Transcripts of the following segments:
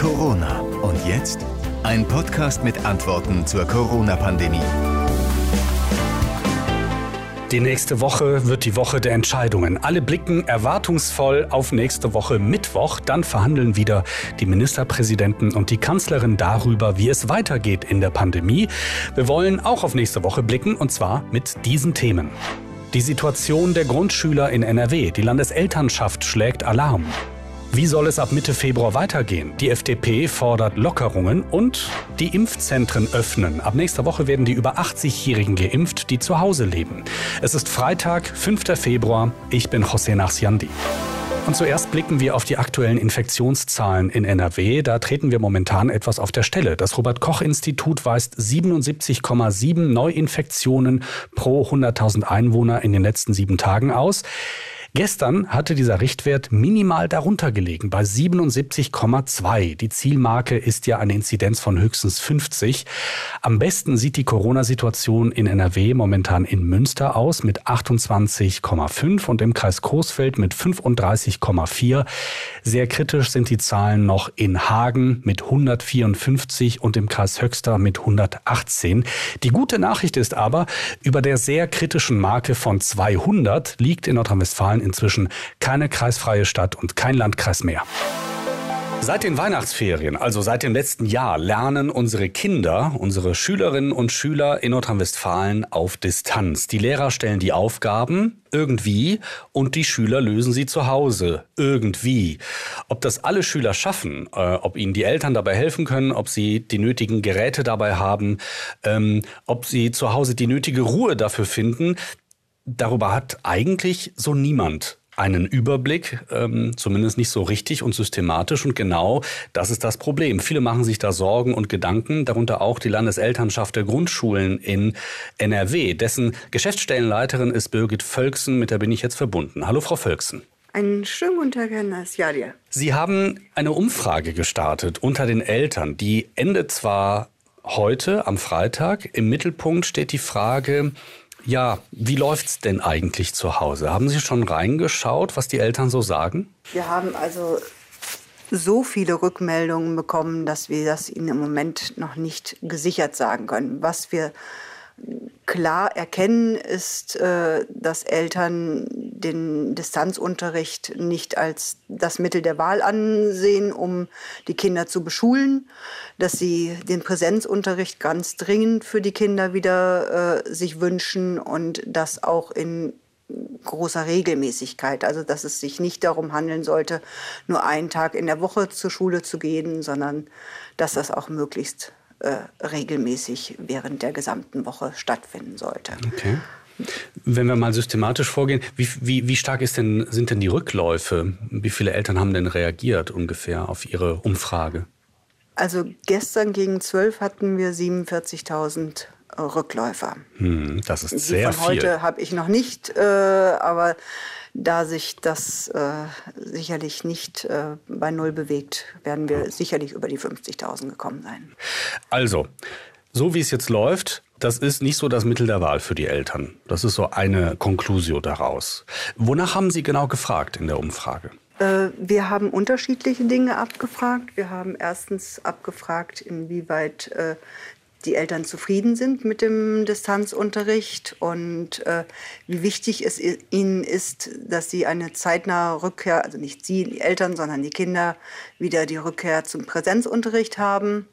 Corona. Und jetzt ein Podcast mit Antworten zur Corona-Pandemie. Die nächste Woche wird die Woche der Entscheidungen. Alle blicken erwartungsvoll auf nächste Woche Mittwoch. Dann verhandeln wieder die Ministerpräsidenten und die Kanzlerin darüber, wie es weitergeht in der Pandemie. Wir wollen auch auf nächste Woche blicken und zwar mit diesen Themen. Die Situation der Grundschüler in NRW. Die Landeselternschaft schlägt Alarm. Wie soll es ab Mitte Februar weitergehen? Die FDP fordert Lockerungen und die Impfzentren öffnen. Ab nächster Woche werden die über 80-Jährigen geimpft, die zu Hause leben. Es ist Freitag, 5. Februar. Ich bin José Nachsiandi. Und zuerst blicken wir auf die aktuellen Infektionszahlen in NRW. Da treten wir momentan etwas auf der Stelle. Das Robert Koch Institut weist 77,7 Neuinfektionen pro 100.000 Einwohner in den letzten sieben Tagen aus. Gestern hatte dieser Richtwert minimal darunter gelegen, bei 77,2. Die Zielmarke ist ja eine Inzidenz von höchstens 50. Am besten sieht die Corona-Situation in NRW momentan in Münster aus mit 28,5 und im Kreis Coesfeld mit 35,4. Sehr kritisch sind die Zahlen noch in Hagen mit 154 und im Kreis Höxter mit 118. Die gute Nachricht ist aber, über der sehr kritischen Marke von 200 liegt in Nordrhein-Westfalen Bayern inzwischen keine kreisfreie Stadt und kein Landkreis mehr. Seit den Weihnachtsferien, also seit dem letzten Jahr, lernen unsere Kinder, unsere Schülerinnen und Schüler in Nordrhein-Westfalen auf Distanz. Die Lehrer stellen die Aufgaben irgendwie und die Schüler lösen sie zu Hause irgendwie. Ob das alle Schüler schaffen, äh, ob ihnen die Eltern dabei helfen können, ob sie die nötigen Geräte dabei haben, ähm, ob sie zu Hause die nötige Ruhe dafür finden, darüber hat eigentlich so niemand einen Überblick, ähm, zumindest nicht so richtig und systematisch. Und genau das ist das Problem. Viele machen sich da Sorgen und Gedanken, darunter auch die Landeselternschaft der Grundschulen in NRW. Dessen Geschäftsstellenleiterin ist Birgit Völksen, mit der bin ich jetzt verbunden. Hallo, Frau Völksen. Einen schönen guten Tag, Herr Nasjadia. Sie haben eine Umfrage gestartet unter den Eltern. Die endet zwar heute am Freitag. Im Mittelpunkt steht die Frage, ja, wie läuft's denn eigentlich zu Hause? Haben Sie schon reingeschaut, was die Eltern so sagen? Wir haben also so viele Rückmeldungen bekommen, dass wir das Ihnen im Moment noch nicht gesichert sagen können. Was wir klar erkennen, ist, äh, dass Eltern den Distanzunterricht nicht als das Mittel der Wahl ansehen, um die Kinder zu beschulen, dass sie den Präsenzunterricht ganz dringend für die Kinder wieder äh, sich wünschen und das auch in großer Regelmäßigkeit. Also dass es sich nicht darum handeln sollte, nur einen Tag in der Woche zur Schule zu gehen, sondern dass das auch möglichst äh, regelmäßig während der gesamten Woche stattfinden sollte. Okay. Wenn wir mal systematisch vorgehen, wie, wie, wie stark denn, sind denn die Rückläufe? Wie viele Eltern haben denn reagiert ungefähr auf Ihre Umfrage? Also gestern gegen zwölf hatten wir 47.000 Rückläufer. Hm, das ist sehr Die von viel. heute habe ich noch nicht, äh, aber da sich das äh, sicherlich nicht äh, bei Null bewegt, werden wir sicherlich über die 50.000 gekommen sein. Also, so wie es jetzt läuft, das ist nicht so das Mittel der Wahl für die Eltern. Das ist so eine Conclusio daraus. Wonach haben Sie genau gefragt in der Umfrage? Äh, wir haben unterschiedliche Dinge abgefragt. Wir haben erstens abgefragt, inwieweit äh, die Eltern zufrieden sind mit dem Distanzunterricht und äh, wie wichtig es ihnen ist, dass sie eine zeitnahe Rückkehr, also nicht sie, die Eltern, sondern die Kinder, wieder die Rückkehr zum Präsenzunterricht haben.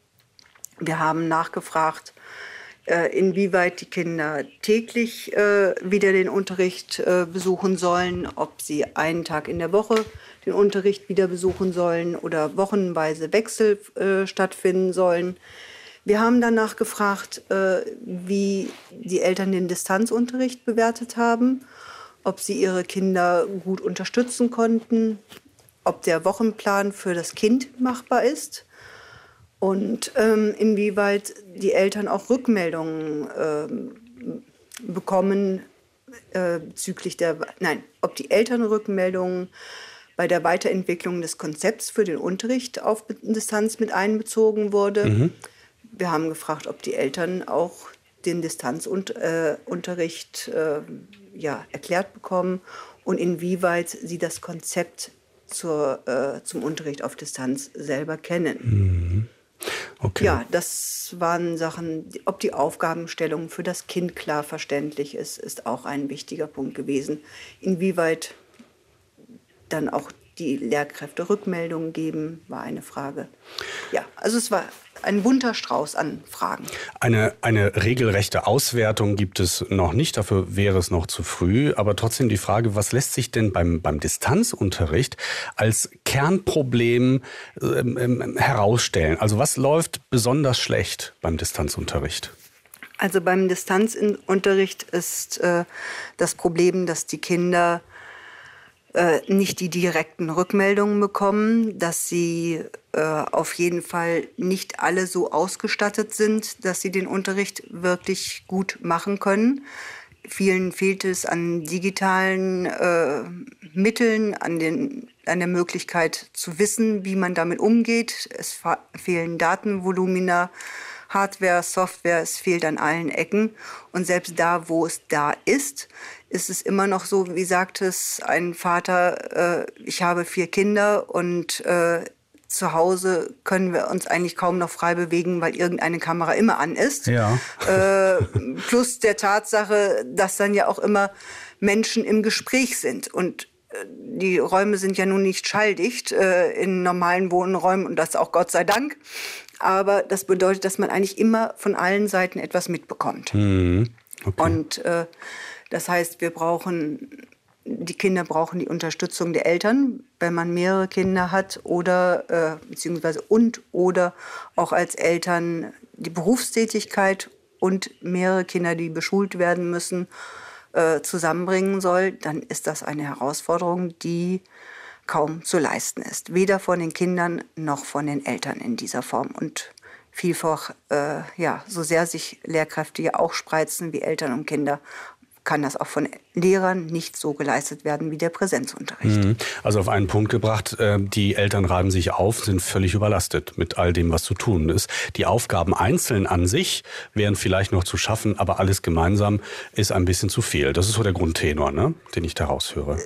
Wir haben nachgefragt, äh, inwieweit die Kinder täglich äh, wieder den Unterricht äh, besuchen sollen, ob sie einen Tag in der Woche den Unterricht wieder besuchen sollen oder wochenweise Wechsel äh, stattfinden sollen. Wir haben danach gefragt, äh, wie die Eltern den Distanzunterricht bewertet haben, ob sie ihre Kinder gut unterstützen konnten, ob der Wochenplan für das Kind machbar ist und ähm, inwieweit die Eltern auch Rückmeldungen ähm, bekommen äh, bezüglich der, nein, ob die Eltern Rückmeldungen bei der Weiterentwicklung des Konzepts für den Unterricht auf Distanz mit einbezogen wurde. Mhm. Wir haben gefragt, ob die Eltern auch den Distanzunterricht äh, ja, erklärt bekommen und inwieweit sie das Konzept zur, äh, zum Unterricht auf Distanz selber kennen. Mhm. Okay. Ja, das waren Sachen, ob die Aufgabenstellung für das Kind klar verständlich ist, ist auch ein wichtiger Punkt gewesen. Inwieweit dann auch die Lehrkräfte Rückmeldungen geben, war eine Frage. Ja, also es war ein bunter Strauß an Fragen. Eine, eine regelrechte Auswertung gibt es noch nicht, dafür wäre es noch zu früh. Aber trotzdem die Frage, was lässt sich denn beim, beim Distanzunterricht als Kernproblem ähm, ähm herausstellen? Also was läuft besonders schlecht beim Distanzunterricht? Also beim Distanzunterricht ist äh, das Problem, dass die Kinder äh, nicht die direkten Rückmeldungen bekommen, dass sie äh, auf jeden Fall nicht alle so ausgestattet sind, dass sie den Unterricht wirklich gut machen können. Vielen fehlt es an digitalen äh, Mitteln, an, den, an der Möglichkeit zu wissen, wie man damit umgeht. Es fehlen Datenvolumina. Hardware, Software, es fehlt an allen Ecken. Und selbst da, wo es da ist, ist es immer noch so, wie sagt es ein Vater, äh, ich habe vier Kinder und äh, zu Hause können wir uns eigentlich kaum noch frei bewegen, weil irgendeine Kamera immer an ist. Ja. Äh, plus der Tatsache, dass dann ja auch immer Menschen im Gespräch sind. Und äh, die Räume sind ja nun nicht schalldicht äh, in normalen Wohnräumen und das auch Gott sei Dank. Aber das bedeutet, dass man eigentlich immer von allen Seiten etwas mitbekommt. Mhm. Okay. Und äh, das heißt, wir brauchen, die Kinder brauchen die Unterstützung der Eltern, wenn man mehrere Kinder hat oder äh, beziehungsweise und oder auch als Eltern die Berufstätigkeit und mehrere Kinder, die beschult werden müssen, äh, zusammenbringen soll, dann ist das eine Herausforderung, die kaum zu leisten ist. Weder von den Kindern noch von den Eltern in dieser Form. Und vielfach, äh, ja, so sehr sich Lehrkräfte ja auch spreizen wie Eltern und Kinder, kann das auch von Lehrern nicht so geleistet werden wie der Präsenzunterricht. Mhm. Also auf einen Punkt gebracht, äh, die Eltern reiben sich auf, sind völlig überlastet mit all dem, was zu tun ist. Die Aufgaben einzeln an sich wären vielleicht noch zu schaffen, aber alles gemeinsam ist ein bisschen zu viel. Das ist so der Grundtenor, ne, den ich daraus höre.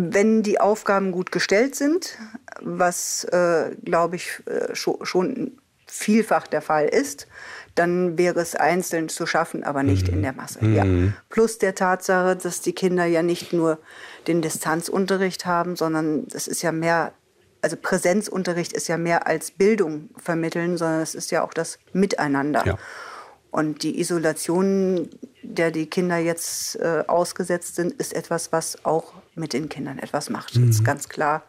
Wenn die Aufgaben gut gestellt sind, was, äh, glaube ich, äh, schon vielfach der Fall ist, dann wäre es einzeln zu schaffen, aber nicht mhm. in der Masse. Mhm. Ja. Plus der Tatsache, dass die Kinder ja nicht nur den Distanzunterricht haben, sondern es ist ja mehr, also Präsenzunterricht ist ja mehr als Bildung vermitteln, sondern es ist ja auch das Miteinander. Ja. Und die Isolation, der die Kinder jetzt äh, ausgesetzt sind, ist etwas, was auch mit den Kindern etwas macht. Mhm. Das ist ganz klar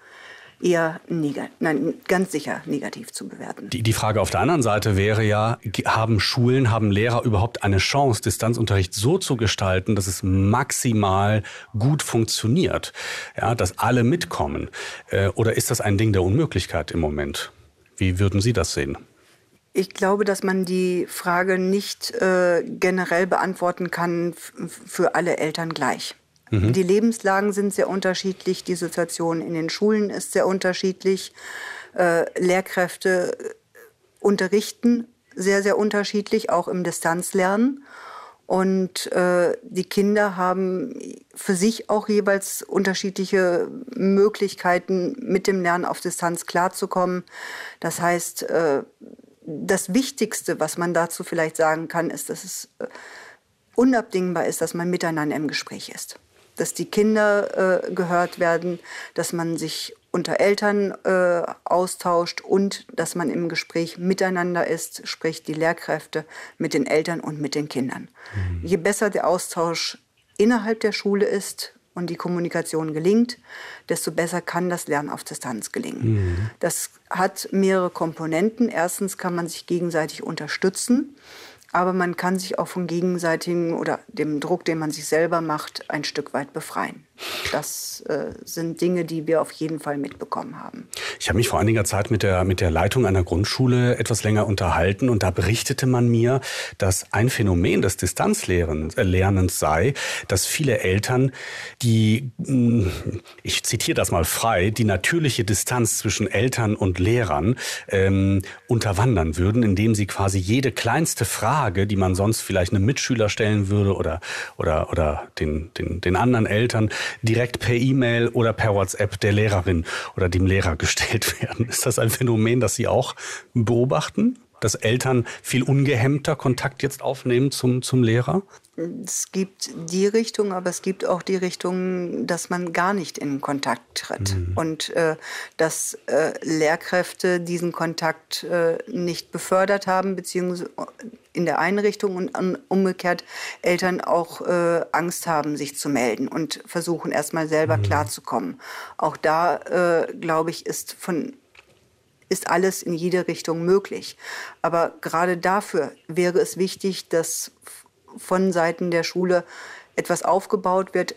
eher nein, ganz sicher negativ zu bewerten. Die, die Frage auf der anderen Seite wäre ja, haben Schulen, haben Lehrer überhaupt eine Chance, Distanzunterricht so zu gestalten, dass es maximal gut funktioniert, ja, dass alle mitkommen? Äh, oder ist das ein Ding der Unmöglichkeit im Moment? Wie würden Sie das sehen? Ich glaube, dass man die Frage nicht äh, generell beantworten kann für alle Eltern gleich. Mhm. Die Lebenslagen sind sehr unterschiedlich, die Situation in den Schulen ist sehr unterschiedlich. Äh, Lehrkräfte äh, unterrichten sehr, sehr unterschiedlich, auch im Distanzlernen. Und äh, die Kinder haben für sich auch jeweils unterschiedliche Möglichkeiten, mit dem Lernen auf Distanz klarzukommen. Das heißt, äh, das Wichtigste, was man dazu vielleicht sagen kann, ist, dass es äh, unabdingbar ist, dass man miteinander im Gespräch ist dass die Kinder äh, gehört werden, dass man sich unter Eltern äh, austauscht und dass man im Gespräch miteinander ist, sprich die Lehrkräfte mit den Eltern und mit den Kindern. Mhm. Je besser der Austausch innerhalb der Schule ist und die Kommunikation gelingt, desto besser kann das Lernen auf Distanz gelingen. Mhm. Das hat mehrere Komponenten. Erstens kann man sich gegenseitig unterstützen. Aber man kann sich auch vom gegenseitigen oder dem Druck, den man sich selber macht, ein Stück weit befreien. Das äh, sind Dinge, die wir auf jeden Fall mitbekommen haben. Ich habe mich vor einiger Zeit mit der, mit der Leitung einer Grundschule etwas länger unterhalten und da berichtete man mir, dass ein Phänomen des Distanzlernens äh, sei, dass viele Eltern die, hm, ich zitiere das mal frei, die natürliche Distanz zwischen Eltern und Lehrern ähm, unterwandern würden, indem sie quasi jede kleinste Frage, die man sonst vielleicht einem Mitschüler stellen würde oder, oder, oder den, den, den anderen Eltern, direkt per E-Mail oder per WhatsApp der Lehrerin oder dem Lehrer gestellt werden. Ist das ein Phänomen, das Sie auch beobachten? Dass Eltern viel ungehemmter Kontakt jetzt aufnehmen zum, zum Lehrer? Es gibt die Richtung, aber es gibt auch die Richtung, dass man gar nicht in Kontakt tritt mhm. und äh, dass äh, Lehrkräfte diesen Kontakt äh, nicht befördert haben, beziehungsweise in der einen Richtung und umgekehrt Eltern auch äh, Angst haben, sich zu melden und versuchen erstmal selber mhm. klarzukommen. Auch da, äh, glaube ich, ist von ist alles in jede Richtung möglich. Aber gerade dafür wäre es wichtig, dass von Seiten der Schule etwas aufgebaut wird,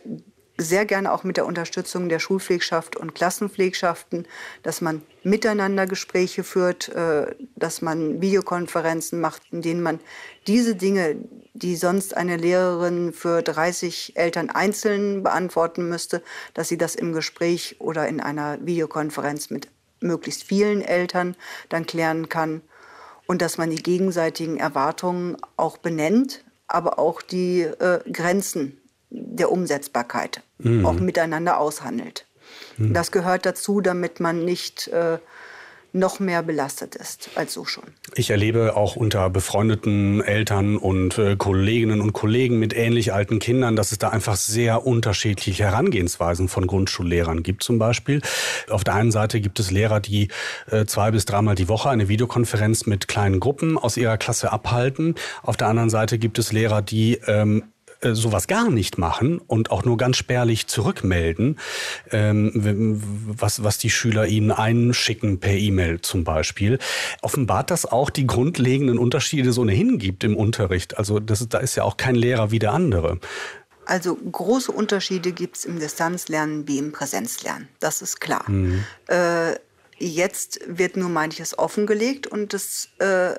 sehr gerne auch mit der Unterstützung der Schulpflegschaft und Klassenpflegschaften, dass man miteinander Gespräche führt, äh, dass man Videokonferenzen macht, in denen man diese Dinge, die sonst eine Lehrerin für 30 Eltern einzeln beantworten müsste, dass sie das im Gespräch oder in einer Videokonferenz mit möglichst vielen Eltern dann klären kann und dass man die gegenseitigen Erwartungen auch benennt, aber auch die äh, Grenzen der Umsetzbarkeit mhm. auch miteinander aushandelt. Mhm. Das gehört dazu, damit man nicht äh, noch mehr belastet ist als so schon. Ich erlebe auch unter befreundeten Eltern und äh, Kolleginnen und Kollegen mit ähnlich alten Kindern, dass es da einfach sehr unterschiedliche Herangehensweisen von Grundschullehrern gibt zum Beispiel. Auf der einen Seite gibt es Lehrer, die äh, zwei bis dreimal die Woche eine Videokonferenz mit kleinen Gruppen aus ihrer Klasse abhalten. Auf der anderen Seite gibt es Lehrer, die ähm, äh, sowas gar nicht machen und auch nur ganz spärlich zurückmelden, ähm, was, was die Schüler ihnen einschicken per E-Mail zum Beispiel, offenbart das auch die grundlegenden Unterschiede, die es ohnehin gibt im Unterricht. Also das, da ist ja auch kein Lehrer wie der andere. Also große Unterschiede gibt es im Distanzlernen wie im Präsenzlernen. Das ist klar. Mhm. Äh, jetzt wird nur manches offengelegt und es äh,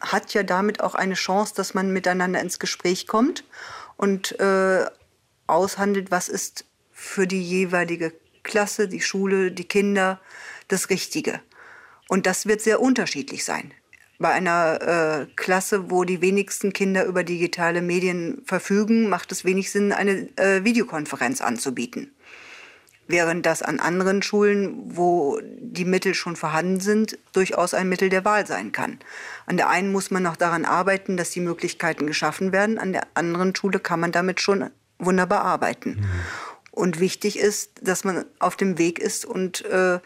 hat ja damit auch eine Chance, dass man miteinander ins Gespräch kommt und äh, aushandelt, was ist für die jeweilige Klasse, die Schule, die Kinder das Richtige. Und das wird sehr unterschiedlich sein. Bei einer äh, Klasse, wo die wenigsten Kinder über digitale Medien verfügen, macht es wenig Sinn, eine äh, Videokonferenz anzubieten. Während das an anderen Schulen, wo die Mittel schon vorhanden sind, durchaus ein Mittel der Wahl sein kann. An der einen muss man noch daran arbeiten, dass die Möglichkeiten geschaffen werden. An der anderen Schule kann man damit schon wunderbar arbeiten. Mhm. Und wichtig ist, dass man auf dem Weg ist und äh,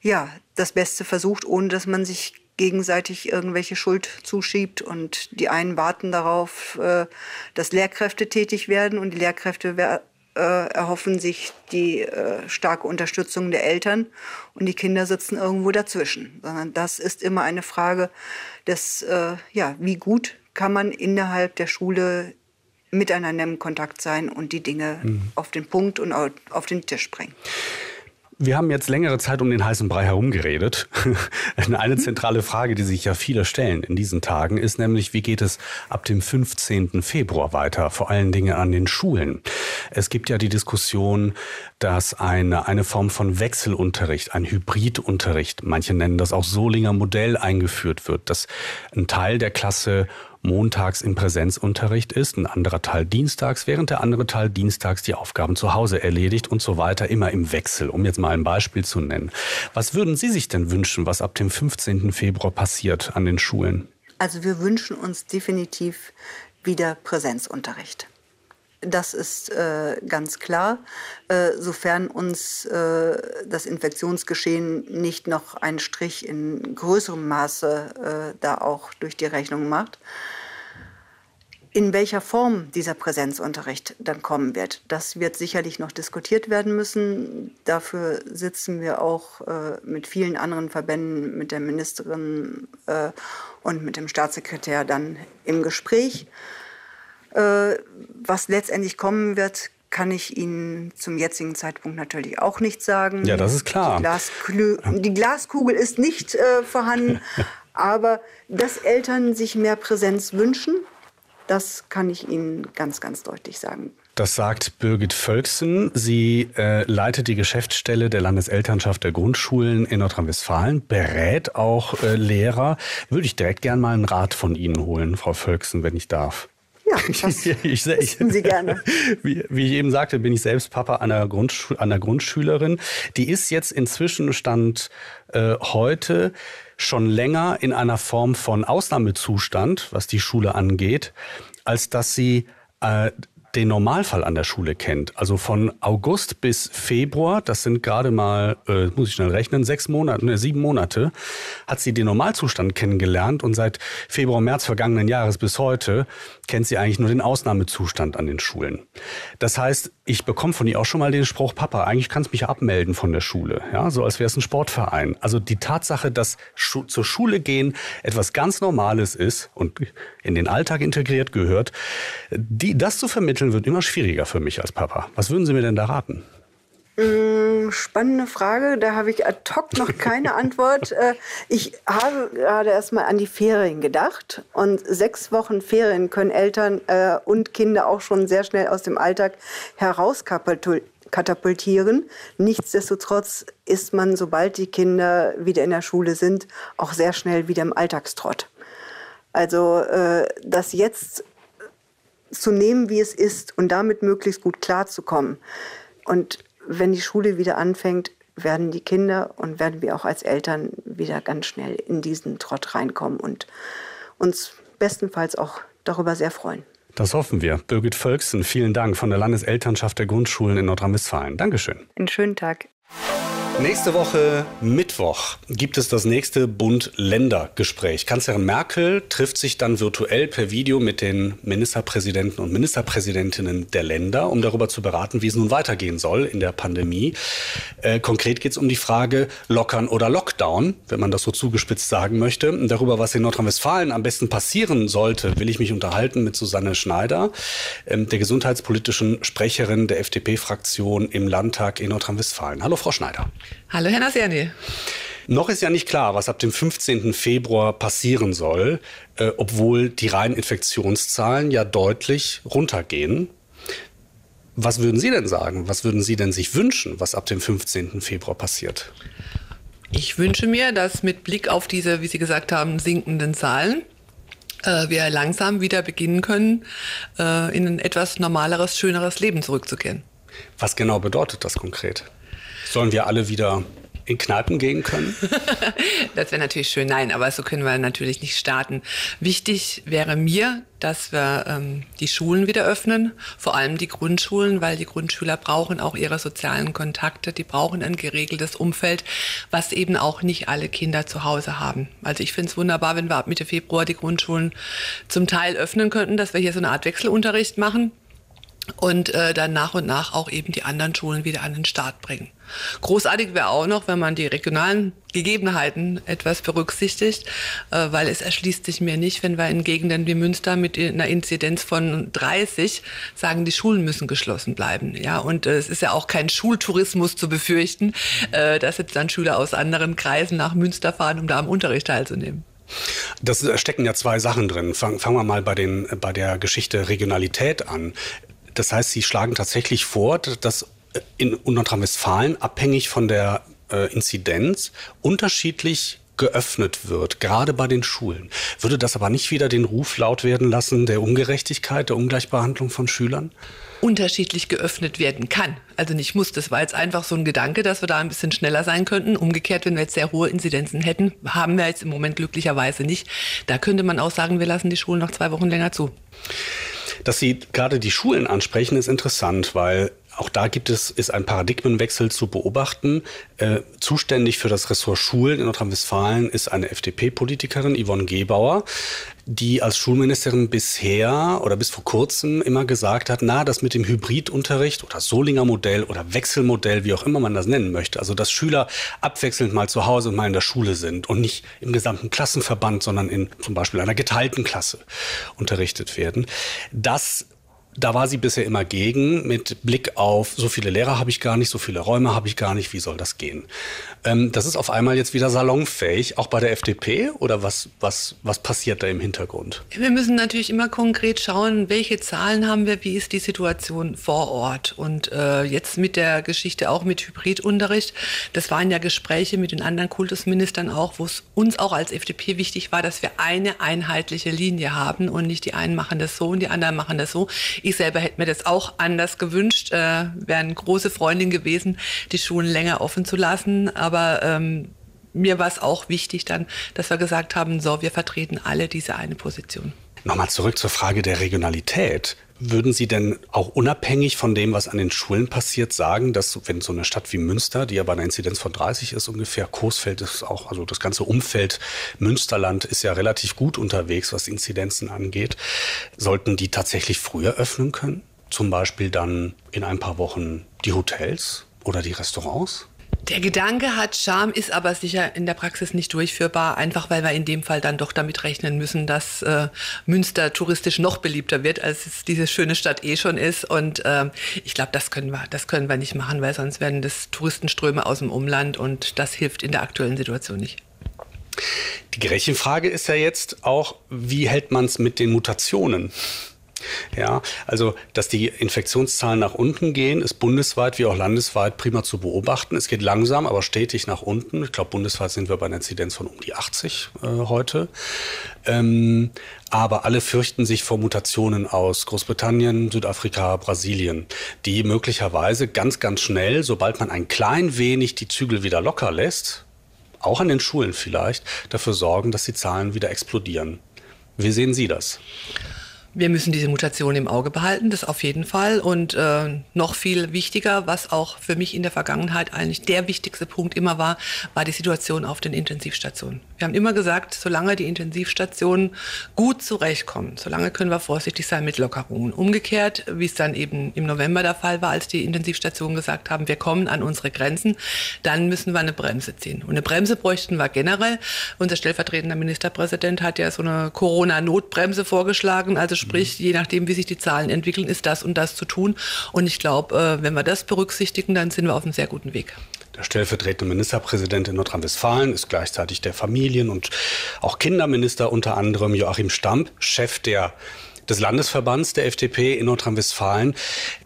ja, das Beste versucht, ohne dass man sich gegenseitig irgendwelche Schuld zuschiebt. Und die einen warten darauf, äh, dass Lehrkräfte tätig werden und die Lehrkräfte erhoffen sich die äh, starke Unterstützung der Eltern und die Kinder sitzen irgendwo dazwischen. Sondern das ist immer eine Frage des, äh, ja, wie gut kann man innerhalb der Schule miteinander im Kontakt sein und die Dinge mhm. auf den Punkt und auf den Tisch bringen. Wir haben jetzt längere Zeit um den heißen Brei herumgeredet. Eine zentrale Frage, die sich ja viele stellen in diesen Tagen, ist nämlich, wie geht es ab dem 15. Februar weiter, vor allen Dingen an den Schulen? Es gibt ja die Diskussion, dass eine, eine Form von Wechselunterricht, ein Hybridunterricht, manche nennen das auch Solinger Modell eingeführt wird, dass ein Teil der Klasse montags im Präsenzunterricht ist, ein anderer Teil dienstags, während der andere Teil dienstags die Aufgaben zu Hause erledigt und so weiter, immer im Wechsel, um jetzt mal ein Beispiel zu nennen. Was würden Sie sich denn wünschen, was ab dem 15. Februar passiert an den Schulen? Also wir wünschen uns definitiv wieder Präsenzunterricht. Das ist äh, ganz klar, äh, sofern uns äh, das Infektionsgeschehen nicht noch einen Strich in größerem Maße äh, da auch durch die Rechnung macht. In welcher Form dieser Präsenzunterricht dann kommen wird, das wird sicherlich noch diskutiert werden müssen. Dafür sitzen wir auch äh, mit vielen anderen Verbänden, mit der Ministerin äh, und mit dem Staatssekretär dann im Gespräch. Äh, was letztendlich kommen wird, kann ich Ihnen zum jetzigen Zeitpunkt natürlich auch nicht sagen. Ja, das ist klar. Die, Glaskugel, die Glaskugel ist nicht äh, vorhanden, aber dass Eltern sich mehr Präsenz wünschen, das kann ich Ihnen ganz, ganz deutlich sagen. Das sagt Birgit Völksen. Sie äh, leitet die Geschäftsstelle der Landeselternschaft der Grundschulen in Nordrhein-Westfalen, berät auch äh, Lehrer. Würde ich direkt gern mal einen Rat von Ihnen holen, Frau Völksen, wenn ich darf. Ja, das ich, ich, Sie gerne. Wie, wie, ich eben sagte, bin ich selbst Papa einer, Grundschu einer Grundschülerin. Die ist jetzt inzwischen Stand äh, heute schon länger in einer Form von Ausnahmezustand, was die Schule angeht, als dass sie äh, den Normalfall an der Schule kennt. Also von August bis Februar, das sind gerade mal, äh, muss ich schnell rechnen, sechs Monate, ne, sieben Monate, hat sie den Normalzustand kennengelernt und seit Februar, März vergangenen Jahres bis heute kennt sie eigentlich nur den Ausnahmezustand an den Schulen. Das heißt, ich bekomme von ihr auch schon mal den Spruch, Papa, eigentlich kannst mich abmelden von der Schule, ja, so als wäre es ein Sportverein. Also die Tatsache, dass Schu zur Schule gehen etwas ganz Normales ist und in den Alltag integriert gehört, die, das zu vermitteln wird immer schwieriger für mich als Papa. Was würden Sie mir denn da raten? Mm, spannende Frage, da habe ich ad hoc noch keine Antwort. Äh, ich habe gerade erst mal an die Ferien gedacht und sechs Wochen Ferien können Eltern äh, und Kinder auch schon sehr schnell aus dem Alltag herauskatapultieren. Nichtsdestotrotz ist man, sobald die Kinder wieder in der Schule sind, auch sehr schnell wieder im Alltagstrott. Also äh, das jetzt zu nehmen, wie es ist und damit möglichst gut klarzukommen. Und wenn die Schule wieder anfängt, werden die Kinder und werden wir auch als Eltern wieder ganz schnell in diesen Trott reinkommen und uns bestenfalls auch darüber sehr freuen. Das hoffen wir. Birgit Völksen, vielen Dank von der Landeselternschaft der Grundschulen in Nordrhein-Westfalen. Dankeschön. Einen schönen Tag. Nächste Woche Mittwoch gibt es das nächste Bund-Länder-Gespräch. Kanzlerin Merkel trifft sich dann virtuell per Video mit den Ministerpräsidenten und Ministerpräsidentinnen der Länder, um darüber zu beraten, wie es nun weitergehen soll in der Pandemie. Äh, konkret geht es um die Frage Lockern oder Lockdown, wenn man das so zugespitzt sagen möchte. Und darüber, was in Nordrhein-Westfalen am besten passieren sollte, will ich mich unterhalten mit Susanne Schneider, ähm, der gesundheitspolitischen Sprecherin der FDP-Fraktion im Landtag in Nordrhein-Westfalen. Hallo, Frau Schneider. Hallo, Herr Nasiani. Noch ist ja nicht klar, was ab dem 15. Februar passieren soll, äh, obwohl die reinen Infektionszahlen ja deutlich runtergehen. Was würden Sie denn sagen? Was würden Sie denn sich wünschen, was ab dem 15. Februar passiert? Ich wünsche mir, dass mit Blick auf diese, wie Sie gesagt haben, sinkenden Zahlen, äh, wir langsam wieder beginnen können, äh, in ein etwas normaleres, schöneres Leben zurückzukehren. Was genau bedeutet das konkret? Sollen wir alle wieder in Kneipen gehen können? das wäre natürlich schön. Nein, aber so können wir natürlich nicht starten. Wichtig wäre mir, dass wir ähm, die Schulen wieder öffnen, vor allem die Grundschulen, weil die Grundschüler brauchen auch ihre sozialen Kontakte, die brauchen ein geregeltes Umfeld, was eben auch nicht alle Kinder zu Hause haben. Also ich finde es wunderbar, wenn wir ab Mitte Februar die Grundschulen zum Teil öffnen könnten, dass wir hier so eine Art Wechselunterricht machen und äh, dann nach und nach auch eben die anderen Schulen wieder an den Start bringen. Großartig wäre auch noch, wenn man die regionalen Gegebenheiten etwas berücksichtigt, äh, weil es erschließt sich mir nicht, wenn wir in Gegenden wie Münster mit einer Inzidenz von 30 sagen, die Schulen müssen geschlossen bleiben. Ja, und äh, es ist ja auch kein Schultourismus zu befürchten, äh, dass jetzt dann Schüler aus anderen Kreisen nach Münster fahren, um da am Unterricht teilzunehmen. Das stecken ja zwei Sachen drin. Fangen wir mal bei, den, bei der Geschichte Regionalität an. Das heißt, Sie schlagen tatsächlich vor, dass in Nordrhein-Westfalen abhängig von der äh, Inzidenz unterschiedlich geöffnet wird, gerade bei den Schulen. Würde das aber nicht wieder den Ruf laut werden lassen der Ungerechtigkeit, der Ungleichbehandlung von Schülern? unterschiedlich geöffnet werden kann. Also nicht muss. Das war jetzt einfach so ein Gedanke, dass wir da ein bisschen schneller sein könnten. Umgekehrt, wenn wir jetzt sehr hohe Inzidenzen hätten, haben wir jetzt im Moment glücklicherweise nicht. Da könnte man auch sagen, wir lassen die Schulen noch zwei Wochen länger zu. Dass Sie gerade die Schulen ansprechen, ist interessant, weil auch da gibt es, ist ein Paradigmenwechsel zu beobachten. Äh, zuständig für das Ressort Schulen in Nordrhein-Westfalen ist eine FDP-Politikerin, Yvonne Gebauer, die als Schulministerin bisher oder bis vor kurzem immer gesagt hat, na, das mit dem Hybridunterricht oder Solinger Modell oder Wechselmodell, wie auch immer man das nennen möchte, also dass Schüler abwechselnd mal zu Hause und mal in der Schule sind und nicht im gesamten Klassenverband, sondern in zum Beispiel einer geteilten Klasse unterrichtet werden, das da war sie bisher immer gegen, mit Blick auf, so viele Lehrer habe ich gar nicht, so viele Räume habe ich gar nicht, wie soll das gehen? Ähm, das ist auf einmal jetzt wieder salonfähig, auch bei der FDP oder was, was, was passiert da im Hintergrund? Wir müssen natürlich immer konkret schauen, welche Zahlen haben wir, wie ist die Situation vor Ort. Und äh, jetzt mit der Geschichte auch mit Hybridunterricht, das waren ja Gespräche mit den anderen Kultusministern auch, wo es uns auch als FDP wichtig war, dass wir eine einheitliche Linie haben und nicht die einen machen das so und die anderen machen das so. Ich selber hätte mir das auch anders gewünscht, äh, wäre eine große Freundin gewesen, die Schulen länger offen zu lassen. Aber ähm, mir war es auch wichtig dann, dass wir gesagt haben, so, wir vertreten alle diese eine Position. Nochmal zurück zur Frage der Regionalität. Würden Sie denn auch unabhängig von dem, was an den Schulen passiert, sagen, dass wenn so eine Stadt wie Münster, die ja bei einer Inzidenz von 30 ist ungefähr, Coesfeld ist auch, also das ganze Umfeld Münsterland ist ja relativ gut unterwegs, was Inzidenzen angeht, sollten die tatsächlich früher öffnen können? Zum Beispiel dann in ein paar Wochen die Hotels oder die Restaurants? Der Gedanke hat Charme, ist aber sicher in der Praxis nicht durchführbar, einfach weil wir in dem Fall dann doch damit rechnen müssen, dass äh, Münster touristisch noch beliebter wird, als es diese schöne Stadt eh schon ist. Und äh, ich glaube, das können wir, das können wir nicht machen, weil sonst werden das Touristenströme aus dem Umland und das hilft in der aktuellen Situation nicht. Die Gretchenfrage ist ja jetzt auch, wie hält man es mit den Mutationen? Ja, also dass die Infektionszahlen nach unten gehen, ist bundesweit wie auch landesweit prima zu beobachten. Es geht langsam, aber stetig nach unten. Ich glaube, bundesweit sind wir bei einer Inzidenz von um die 80 äh, heute. Ähm, aber alle fürchten sich vor Mutationen aus Großbritannien, Südafrika, Brasilien, die möglicherweise ganz, ganz schnell, sobald man ein klein wenig die Zügel wieder locker lässt, auch an den Schulen vielleicht, dafür sorgen, dass die Zahlen wieder explodieren. Wie sehen Sie das? Wir müssen diese Mutation im Auge behalten, das auf jeden Fall. Und äh, noch viel wichtiger, was auch für mich in der Vergangenheit eigentlich der wichtigste Punkt immer war, war die Situation auf den Intensivstationen. Wir haben immer gesagt, solange die Intensivstationen gut zurechtkommen, solange können wir vorsichtig sein mit Lockerungen. Umgekehrt, wie es dann eben im November der Fall war, als die Intensivstationen gesagt haben, wir kommen an unsere Grenzen, dann müssen wir eine Bremse ziehen. Und eine Bremse bräuchten wir generell. Unser stellvertretender Ministerpräsident hat ja so eine Corona-Notbremse vorgeschlagen, also sprich, je nachdem, wie sich die Zahlen entwickeln, ist das und das zu tun. Und ich glaube, äh, wenn wir das berücksichtigen, dann sind wir auf einem sehr guten Weg. Der stellvertretende Ministerpräsident in Nordrhein-Westfalen ist gleichzeitig der Familien- und auch Kinderminister, unter anderem Joachim Stamp, Chef der des Landesverbands der FDP in Nordrhein-Westfalen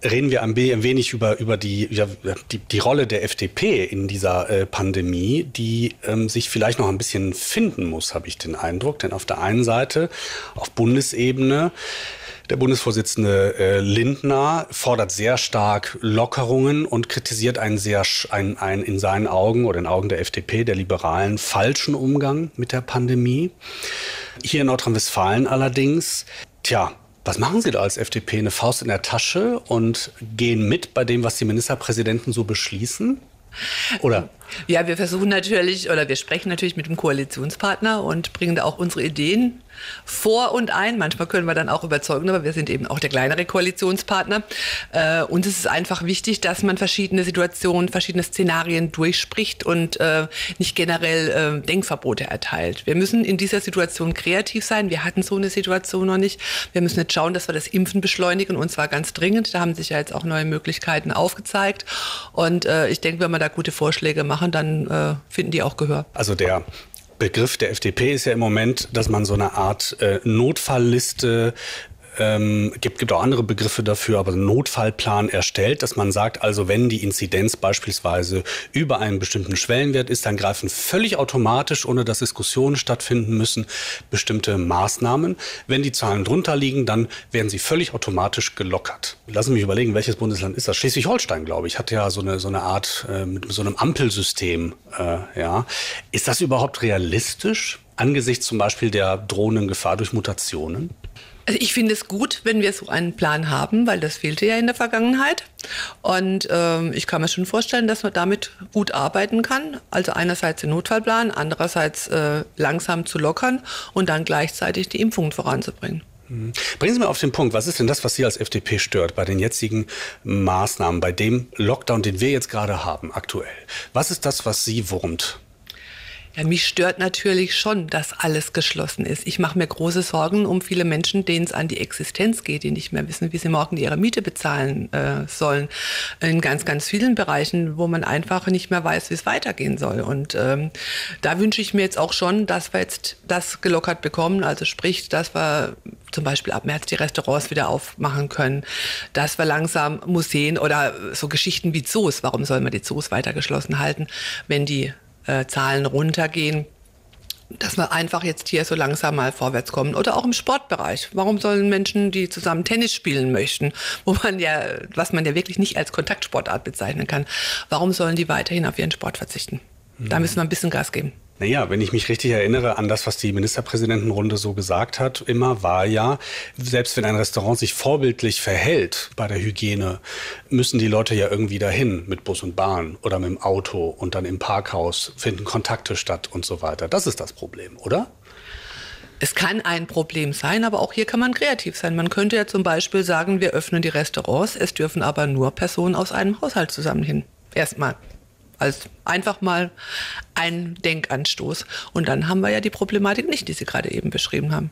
reden wir ein wenig über, über die, ja, die, die Rolle der FDP in dieser äh, Pandemie, die ähm, sich vielleicht noch ein bisschen finden muss, habe ich den Eindruck. Denn auf der einen Seite, auf Bundesebene, der Bundesvorsitzende äh, Lindner fordert sehr stark Lockerungen und kritisiert einen sehr einen, einen in seinen Augen oder in Augen der FDP, der Liberalen, falschen Umgang mit der Pandemie. Hier in Nordrhein-Westfalen allerdings Tja, was machen Sie da als FDP? Eine Faust in der Tasche und gehen mit bei dem, was die Ministerpräsidenten so beschließen? Oder? Ja, wir versuchen natürlich oder wir sprechen natürlich mit dem Koalitionspartner und bringen da auch unsere Ideen vor und ein. Manchmal können wir dann auch überzeugen, aber wir sind eben auch der kleinere Koalitionspartner. Äh, uns ist es einfach wichtig, dass man verschiedene Situationen, verschiedene Szenarien durchspricht und äh, nicht generell äh, Denkverbote erteilt. Wir müssen in dieser Situation kreativ sein. Wir hatten so eine Situation noch nicht. Wir müssen jetzt schauen, dass wir das Impfen beschleunigen und zwar ganz dringend. Da haben sich ja jetzt auch neue Möglichkeiten aufgezeigt. Und äh, ich denke, wenn wir da gute Vorschläge machen, dann äh, finden die auch Gehör. Also der Begriff der FDP ist ja im Moment, dass man so eine Art äh, Notfallliste ähm, gibt, gibt auch andere Begriffe dafür, aber Notfallplan erstellt, dass man sagt, also wenn die Inzidenz beispielsweise über einen bestimmten Schwellenwert ist, dann greifen völlig automatisch, ohne dass Diskussionen stattfinden müssen, bestimmte Maßnahmen. Wenn die Zahlen drunter liegen, dann werden sie völlig automatisch gelockert. Lassen Sie mich überlegen, welches Bundesland ist das? Schleswig-Holstein, glaube ich, hat ja so eine, so eine Art äh, mit so einem Ampelsystem. Äh, ja. Ist das überhaupt realistisch angesichts zum Beispiel der drohenden Gefahr durch Mutationen? Also ich finde es gut, wenn wir so einen Plan haben, weil das fehlte ja in der Vergangenheit. Und ähm, ich kann mir schon vorstellen, dass man damit gut arbeiten kann. Also einerseits den Notfallplan, andererseits äh, langsam zu lockern und dann gleichzeitig die Impfung voranzubringen. Mhm. Bringen Sie mal auf den Punkt, was ist denn das, was Sie als FDP stört bei den jetzigen Maßnahmen, bei dem Lockdown, den wir jetzt gerade haben, aktuell? Was ist das, was Sie wurmt? Ja, mich stört natürlich schon, dass alles geschlossen ist. Ich mache mir große Sorgen um viele Menschen, denen es an die Existenz geht, die nicht mehr wissen, wie sie morgen ihre Miete bezahlen äh, sollen. In ganz, ganz vielen Bereichen, wo man einfach nicht mehr weiß, wie es weitergehen soll. Und ähm, da wünsche ich mir jetzt auch schon, dass wir jetzt das gelockert bekommen. Also sprich, dass wir zum Beispiel ab März die Restaurants wieder aufmachen können, dass wir langsam Museen oder so Geschichten wie Zoos, warum soll man die Zoos weiter geschlossen halten, wenn die äh, Zahlen runtergehen dass wir einfach jetzt hier so langsam mal vorwärts kommen. Oder auch im Sportbereich. Warum sollen Menschen, die zusammen Tennis spielen möchten, wo man ja, was man ja wirklich nicht als Kontaktsportart bezeichnen kann, warum sollen die weiterhin auf ihren Sport verzichten? Da müssen wir ein bisschen Gas geben. Naja, wenn ich mich richtig erinnere an das, was die Ministerpräsidentenrunde so gesagt hat, immer war ja, selbst wenn ein Restaurant sich vorbildlich verhält bei der Hygiene, müssen die Leute ja irgendwie dahin mit Bus und Bahn oder mit dem Auto und dann im Parkhaus finden Kontakte statt und so weiter. Das ist das Problem, oder? Es kann ein Problem sein, aber auch hier kann man kreativ sein. Man könnte ja zum Beispiel sagen, wir öffnen die Restaurants, es dürfen aber nur Personen aus einem Haushalt zusammen hin. Erstmal als einfach mal ein Denkanstoß. Und dann haben wir ja die Problematik nicht, die Sie gerade eben beschrieben haben.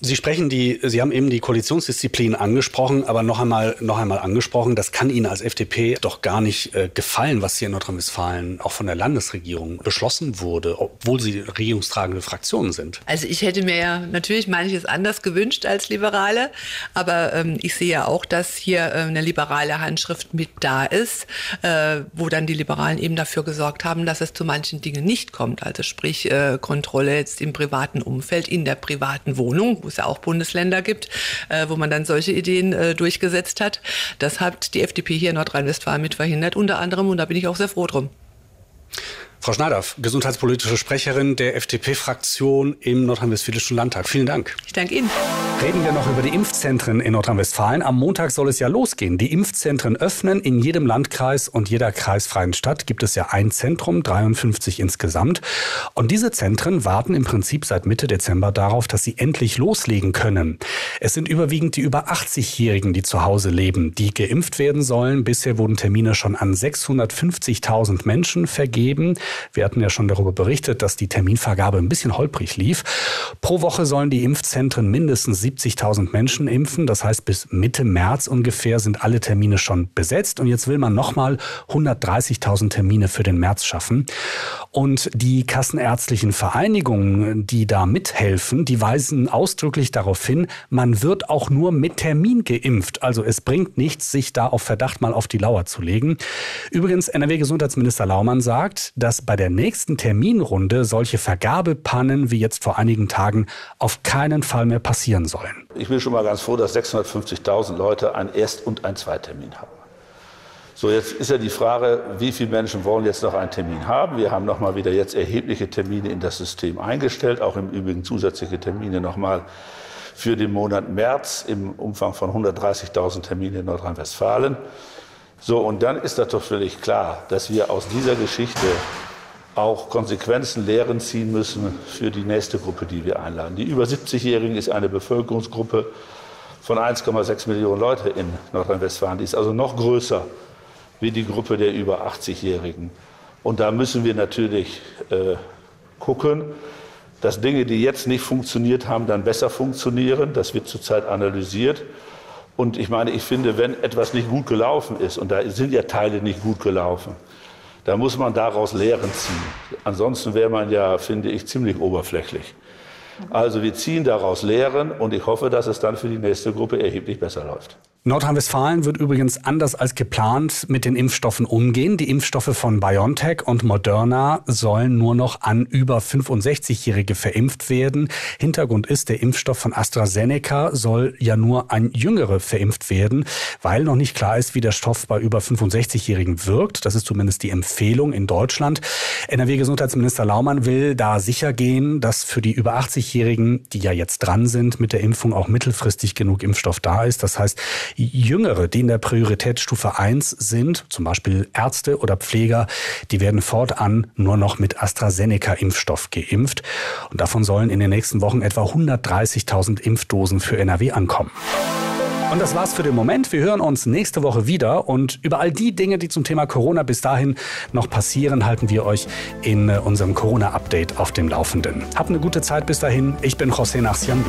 Sie sprechen die, Sie haben eben die Koalitionsdisziplin angesprochen, aber noch einmal, noch einmal angesprochen, das kann Ihnen als FDP doch gar nicht äh, gefallen, was hier in Nordrhein-Westfalen auch von der Landesregierung beschlossen wurde, obwohl Sie regierungstragende Fraktionen sind. Also ich hätte mir ja natürlich manches anders gewünscht als Liberale, aber ähm, ich sehe ja auch, dass hier äh, eine liberale Handschrift mit da ist, äh, wo dann die Liberalen eben dafür gesorgt haben, dass es zu manchen Dingen nicht kommt. Also sprich äh, Kontrolle jetzt im privaten Umfeld, in der privaten Wohnung, wo es ja auch Bundesländer gibt, äh, wo man dann solche Ideen äh, durchgesetzt hat. Das hat die FDP hier in Nordrhein-Westfalen mit verhindert, unter anderem, und da bin ich auch sehr froh drum. Frau Schneider, gesundheitspolitische Sprecherin der FDP-Fraktion im Nordrhein-Westfälischen Landtag. Vielen Dank. Ich danke Ihnen. Reden wir noch über die Impfzentren in Nordrhein-Westfalen. Am Montag soll es ja losgehen. Die Impfzentren öffnen. In jedem Landkreis und jeder kreisfreien Stadt gibt es ja ein Zentrum, 53 insgesamt. Und diese Zentren warten im Prinzip seit Mitte Dezember darauf, dass sie endlich loslegen können. Es sind überwiegend die über 80-Jährigen, die zu Hause leben, die geimpft werden sollen. Bisher wurden Termine schon an 650.000 Menschen vergeben. Wir hatten ja schon darüber berichtet, dass die Terminvergabe ein bisschen holprig lief. Pro Woche sollen die Impfzentren mindestens 70.000 Menschen impfen. Das heißt, bis Mitte März ungefähr sind alle Termine schon besetzt. Und jetzt will man nochmal 130.000 Termine für den März schaffen. Und die kassenärztlichen Vereinigungen, die da mithelfen, die weisen ausdrücklich darauf hin, man wird auch nur mit Termin geimpft. Also es bringt nichts, sich da auf Verdacht mal auf die Lauer zu legen. Übrigens, NRW-Gesundheitsminister Laumann sagt, dass bei der nächsten Terminrunde solche Vergabepannen wie jetzt vor einigen Tagen auf keinen Fall mehr passieren sollen. Ich bin schon mal ganz froh, dass 650.000 Leute einen Erst- und einen Zweitermin haben. So, jetzt ist ja die Frage, wie viele Menschen wollen jetzt noch einen Termin haben? Wir haben noch mal wieder jetzt erhebliche Termine in das System eingestellt, auch im Übrigen zusätzliche Termine noch mal für den Monat März im Umfang von 130.000 Terminen in Nordrhein-Westfalen. So, und dann ist das doch völlig klar, dass wir aus dieser Geschichte auch Konsequenzen, Lehren ziehen müssen für die nächste Gruppe, die wir einladen. Die über 70-Jährigen ist eine Bevölkerungsgruppe von 1,6 Millionen Leute in Nordrhein-Westfalen. Die ist also noch größer wie die Gruppe der über 80-Jährigen. Und da müssen wir natürlich äh, gucken, dass Dinge, die jetzt nicht funktioniert haben, dann besser funktionieren. Das wird zurzeit analysiert. Und ich meine, ich finde, wenn etwas nicht gut gelaufen ist, und da sind ja Teile nicht gut gelaufen, da muss man daraus Lehren ziehen. Ansonsten wäre man ja, finde ich, ziemlich oberflächlich. Also wir ziehen daraus Lehren und ich hoffe, dass es dann für die nächste Gruppe erheblich besser läuft. Nordrhein-Westfalen wird übrigens anders als geplant mit den Impfstoffen umgehen. Die Impfstoffe von BioNTech und Moderna sollen nur noch an über 65-Jährige verimpft werden. Hintergrund ist, der Impfstoff von AstraZeneca soll ja nur an Jüngere verimpft werden, weil noch nicht klar ist, wie der Stoff bei über 65-Jährigen wirkt. Das ist zumindest die Empfehlung in Deutschland. NRW-Gesundheitsminister Laumann will da sicher gehen, dass für die über 80-Jährigen, die ja jetzt dran sind mit der Impfung, auch mittelfristig genug Impfstoff da ist. Das heißt, Jüngere, die in der Prioritätsstufe 1 sind, zum Beispiel Ärzte oder Pfleger, die werden fortan nur noch mit AstraZeneca-Impfstoff geimpft. Und davon sollen in den nächsten Wochen etwa 130.000 Impfdosen für NRW ankommen. Und das war's für den Moment. Wir hören uns nächste Woche wieder und über all die Dinge, die zum Thema Corona bis dahin noch passieren, halten wir euch in äh, unserem Corona-Update auf dem Laufenden. Habt eine gute Zeit bis dahin. Ich bin José Nachsiambi.